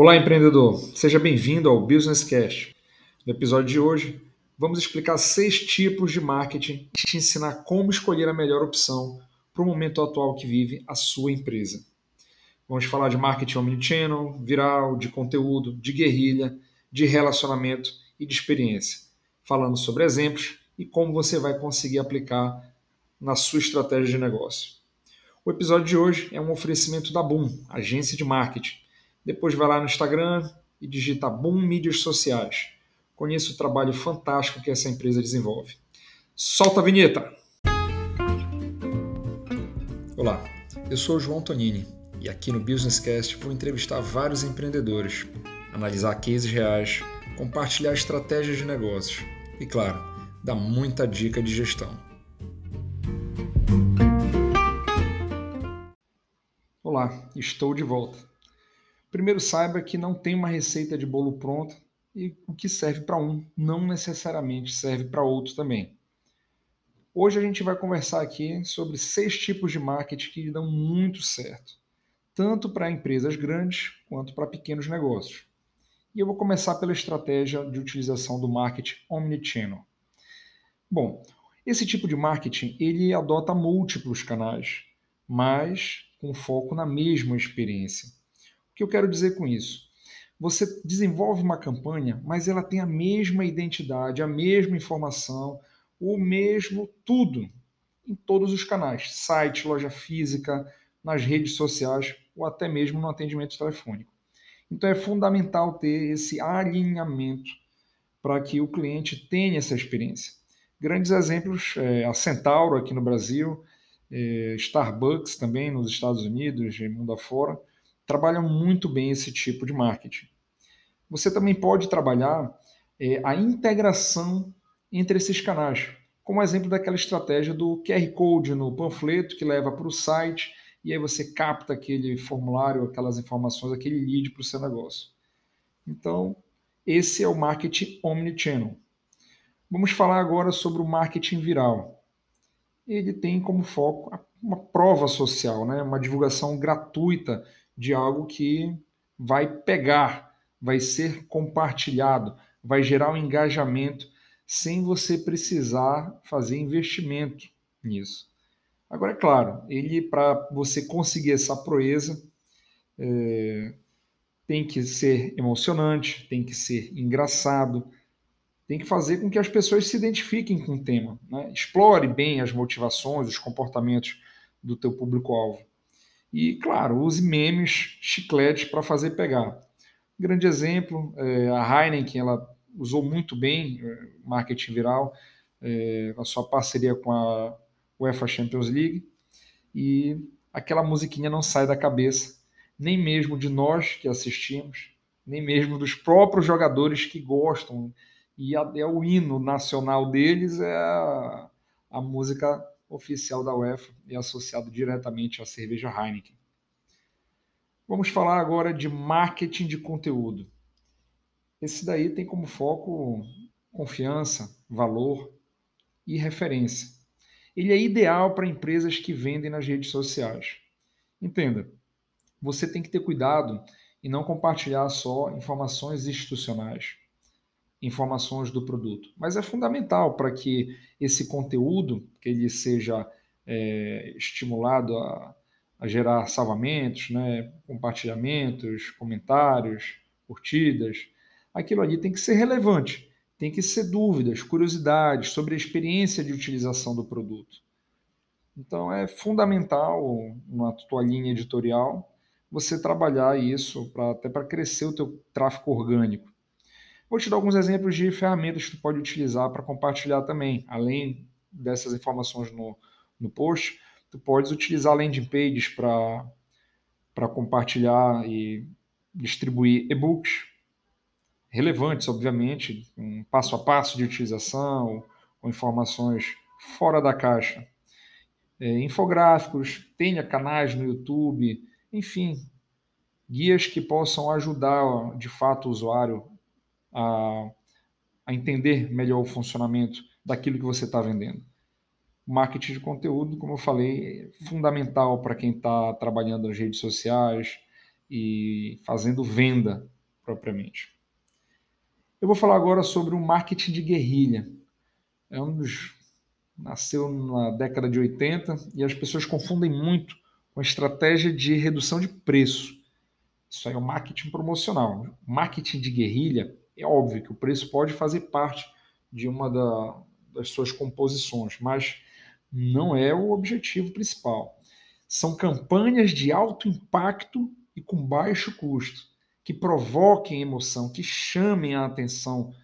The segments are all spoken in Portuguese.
Olá, empreendedor! Seja bem-vindo ao Business Cash. No episódio de hoje, vamos explicar seis tipos de marketing e te ensinar como escolher a melhor opção para o momento atual que vive a sua empresa. Vamos falar de marketing omnichannel, viral, de conteúdo, de guerrilha, de relacionamento e de experiência, falando sobre exemplos e como você vai conseguir aplicar na sua estratégia de negócio. O episódio de hoje é um oferecimento da Boom, agência de marketing depois vai lá no Instagram e digita Boom Mídias Sociais. Conheça o trabalho fantástico que essa empresa desenvolve. Solta a vinheta! Olá, eu sou o João Tonini e aqui no Business Cast vou entrevistar vários empreendedores, analisar cases reais, compartilhar estratégias de negócios e, claro, dar muita dica de gestão. Olá, estou de volta. Primeiro, saiba que não tem uma receita de bolo pronta e o que serve para um não necessariamente serve para outro também. Hoje a gente vai conversar aqui sobre seis tipos de marketing que dão muito certo, tanto para empresas grandes quanto para pequenos negócios. E eu vou começar pela estratégia de utilização do marketing omnichannel. Bom, esse tipo de marketing ele adota múltiplos canais, mas com foco na mesma experiência que eu quero dizer com isso? Você desenvolve uma campanha, mas ela tem a mesma identidade, a mesma informação, o mesmo tudo em todos os canais, site, loja física, nas redes sociais ou até mesmo no atendimento telefônico. Então é fundamental ter esse alinhamento para que o cliente tenha essa experiência. Grandes exemplos, é, a Centauro aqui no Brasil, é, Starbucks também nos Estados Unidos mundo afora, trabalham muito bem esse tipo de marketing. Você também pode trabalhar é, a integração entre esses canais, como exemplo daquela estratégia do QR Code no panfleto que leva para o site e aí você capta aquele formulário, aquelas informações, aquele lead para o seu negócio. Então, esse é o marketing omnichannel. Vamos falar agora sobre o marketing viral. Ele tem como foco uma prova social, né? uma divulgação gratuita de algo que vai pegar, vai ser compartilhado, vai gerar um engajamento sem você precisar fazer investimento nisso. Agora, é claro, ele para você conseguir essa proeza é, tem que ser emocionante, tem que ser engraçado, tem que fazer com que as pessoas se identifiquem com o tema. Né? Explore bem as motivações, os comportamentos do teu público-alvo. E, claro, use memes, chicletes para fazer pegar. grande exemplo, é, a Heineken, ela usou muito bem é, marketing viral, é, a sua parceria com a UEFA Champions League, e aquela musiquinha não sai da cabeça, nem mesmo de nós que assistimos, nem mesmo dos próprios jogadores que gostam, e é o hino nacional deles é a, a música oficial da UEFA e associado diretamente à cerveja Heineken. Vamos falar agora de marketing de conteúdo. Esse daí tem como foco confiança, valor e referência. Ele é ideal para empresas que vendem nas redes sociais. Entenda, você tem que ter cuidado e não compartilhar só informações institucionais informações do produto. Mas é fundamental para que esse conteúdo, que ele seja é, estimulado a, a, gerar salvamentos, né, compartilhamentos, comentários, curtidas, aquilo ali tem que ser relevante, tem que ser dúvidas, curiosidades sobre a experiência de utilização do produto. Então é fundamental na tua linha editorial você trabalhar isso pra, até para crescer o teu tráfego orgânico. Vou te dar alguns exemplos de ferramentas que tu pode utilizar para compartilhar também. Além dessas informações no, no post, tu podes utilizar landing pages para compartilhar e distribuir e-books relevantes, obviamente, um passo a passo de utilização, com informações fora da caixa. É, infográficos, tenha canais no YouTube, enfim, guias que possam ajudar de fato o usuário a, a entender melhor o funcionamento daquilo que você está vendendo. Marketing de conteúdo, como eu falei, é fundamental para quem está trabalhando nas redes sociais, e fazendo venda propriamente. Eu vou falar agora sobre o marketing de guerrilha. É um dos nasceu na década de 80 e as pessoas confundem muito com a estratégia de redução de preço. Isso aí é o marketing promocional. Marketing de guerrilha é óbvio que o preço pode fazer parte de uma da, das suas composições, mas não é o objetivo principal. São campanhas de alto impacto e com baixo custo, que provoquem emoção, que chamem a atenção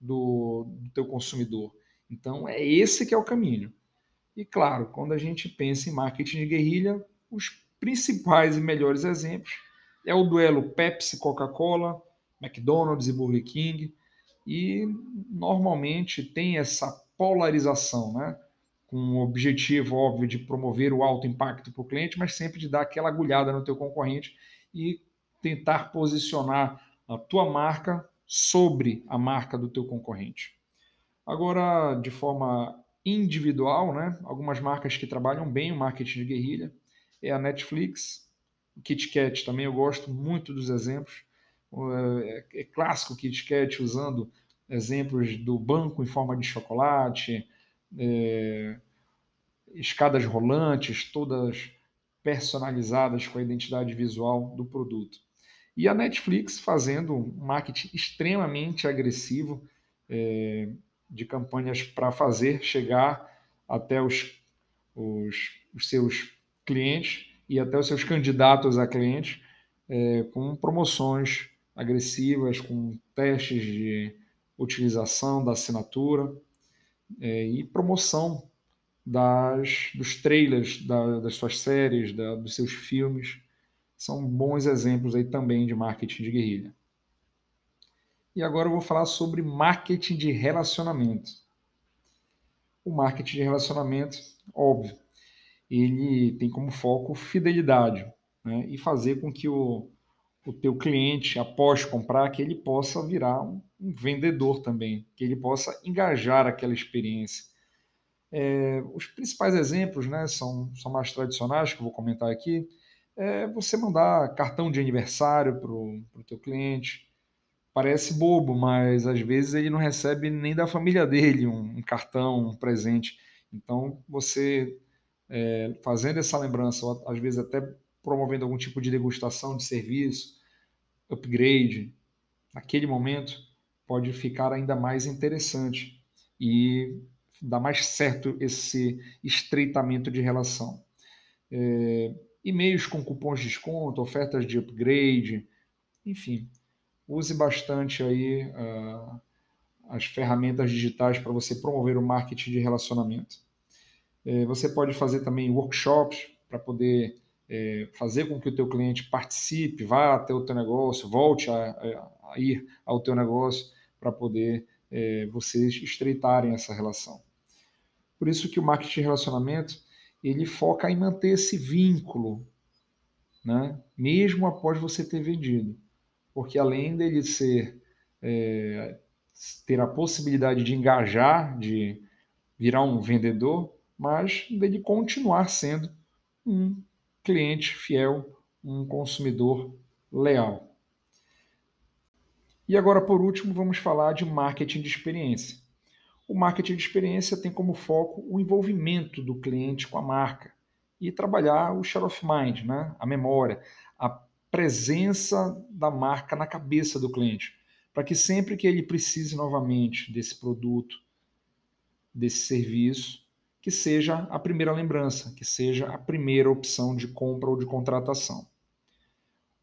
do, do teu consumidor. Então, é esse que é o caminho. E claro, quando a gente pensa em marketing de guerrilha, os principais e melhores exemplos é o duelo Pepsi-Coca-Cola, McDonald's e Burger King, e normalmente tem essa polarização, né? com o objetivo óbvio de promover o alto impacto para o cliente, mas sempre de dar aquela agulhada no teu concorrente e tentar posicionar a tua marca sobre a marca do teu concorrente. Agora, de forma individual, né, algumas marcas que trabalham bem o marketing de guerrilha é a Netflix, o KitKat também eu gosto muito dos exemplos. É, é clássico KitKat usando exemplos do banco em forma de chocolate, é, escadas rolantes, todas personalizadas com a identidade visual do produto. E a Netflix fazendo um marketing extremamente agressivo é, de campanhas para fazer chegar até os, os, os, seus clientes e até os seus candidatos a clientes é, com promoções agressivas, com testes de utilização da assinatura é, e promoção das, dos trailers da, das suas séries, da, dos seus filmes. São bons exemplos aí também de marketing de guerrilha. E agora eu vou falar sobre marketing de relacionamento. O marketing de relacionamento, óbvio, ele tem como foco fidelidade né? e fazer com que o, o teu cliente, após comprar, que ele possa virar um, um vendedor também, que ele possa engajar aquela experiência. É, os principais exemplos né, são, são mais tradicionais, que eu vou comentar aqui. É você mandar cartão de aniversário para o teu cliente. Parece bobo, mas às vezes ele não recebe nem da família dele um, um cartão, um presente. Então, você é, fazendo essa lembrança, ou às vezes até promovendo algum tipo de degustação de serviço, upgrade, naquele momento pode ficar ainda mais interessante e dar mais certo esse estreitamento de relação. É, e-mails com cupons de desconto, ofertas de upgrade, enfim, use bastante aí uh, as ferramentas digitais para você promover o marketing de relacionamento. É, você pode fazer também workshops para poder é, fazer com que o teu cliente participe, vá até o teu negócio, volte a, a ir ao teu negócio para poder é, vocês estreitarem essa relação. Por isso que o marketing de relacionamento ele foca em manter esse vínculo, né? mesmo após você ter vendido. Porque além dele ser é, ter a possibilidade de engajar, de virar um vendedor, mas dele continuar sendo um cliente fiel, um consumidor leal. E agora, por último, vamos falar de marketing de experiência. O marketing de experiência tem como foco o envolvimento do cliente com a marca e trabalhar o share of mind, né? a memória, a presença da marca na cabeça do cliente, para que sempre que ele precise novamente desse produto, desse serviço, que seja a primeira lembrança, que seja a primeira opção de compra ou de contratação.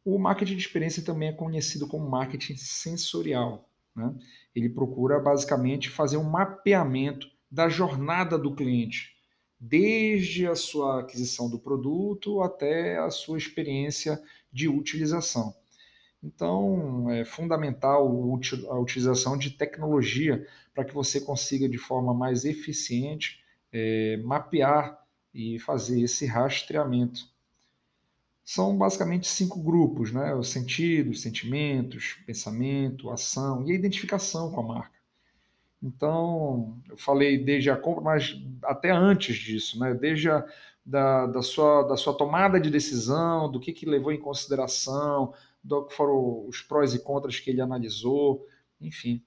O marketing de experiência também é conhecido como marketing sensorial. Né? Ele procura basicamente fazer um mapeamento da jornada do cliente, desde a sua aquisição do produto até a sua experiência de utilização. Então, é fundamental a utilização de tecnologia para que você consiga, de forma mais eficiente, é, mapear e fazer esse rastreamento. São basicamente cinco grupos, né? Os sentidos, sentimentos, pensamento, ação e a identificação com a marca. Então, eu falei desde a compra, mas até antes disso, né? Desde a, da, da, sua, da sua tomada de decisão, do que, que levou em consideração, do que foram os prós e contras que ele analisou, enfim.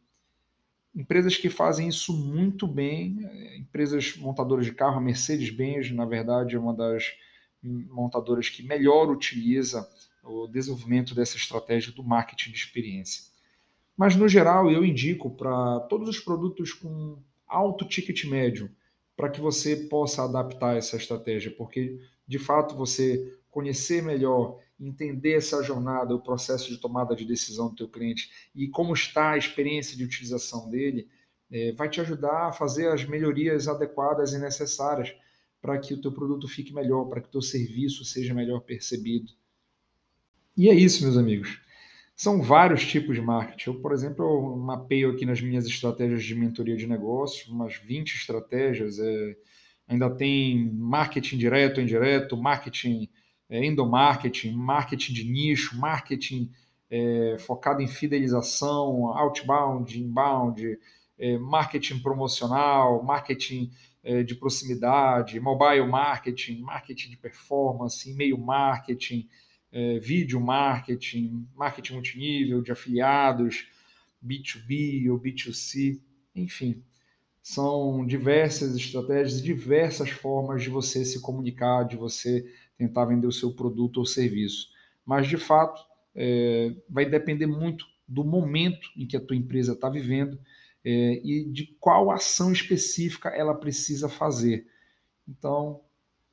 Empresas que fazem isso muito bem, é, empresas montadoras de carro, a Mercedes-Benz, na verdade, é uma das montadoras que melhor utiliza o desenvolvimento dessa estratégia do marketing de experiência. Mas, no geral, eu indico para todos os produtos com alto ticket médio, para que você possa adaptar essa estratégia, porque de fato você conhecer melhor, entender essa jornada, o processo de tomada de decisão do teu cliente e como está a experiência de utilização dele, é, vai te ajudar a fazer as melhorias adequadas e necessárias para que o teu produto fique melhor, para que o teu serviço seja melhor percebido. E é isso, meus amigos. São vários tipos de marketing. Eu, por exemplo, eu mapeio aqui nas minhas estratégias de mentoria de negócios, umas 20 estratégias. É, ainda tem marketing direto, indireto, marketing é, endomarketing, marketing de nicho, marketing é, focado em fidelização, outbound, inbound, é, marketing promocional, marketing é, de proximidade, mobile marketing, marketing de performance, e-mail marketing, é, vídeo marketing, marketing multinível, de afiliados, B2B ou B2C, enfim. São diversas estratégias, diversas formas de você se comunicar, de você tentar vender o seu produto ou serviço. Mas, de fato, é, vai depender muito do momento em que a tua empresa está vivendo é, e de qual ação específica ela precisa fazer. Então,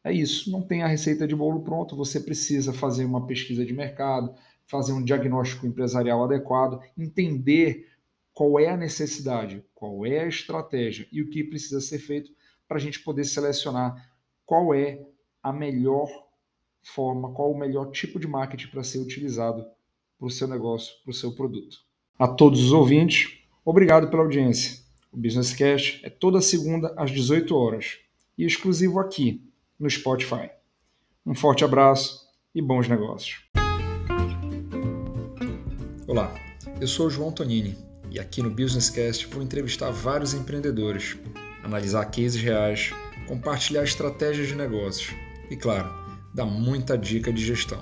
é isso, não tem a receita de bolo pronto, você precisa fazer uma pesquisa de mercado, fazer um diagnóstico empresarial adequado, entender qual é a necessidade, qual é a estratégia e o que precisa ser feito para a gente poder selecionar qual é a melhor forma, qual o melhor tipo de marketing para ser utilizado para o seu negócio, para o seu produto. A todos os ouvintes, obrigado pela audiência. O Business Cash é toda segunda às 18 horas e exclusivo aqui no Spotify. Um forte abraço e bons negócios. Olá, eu sou João Tonini e aqui no Business Cast vou entrevistar vários empreendedores, analisar cases reais, compartilhar estratégias de negócios e, claro, dar muita dica de gestão.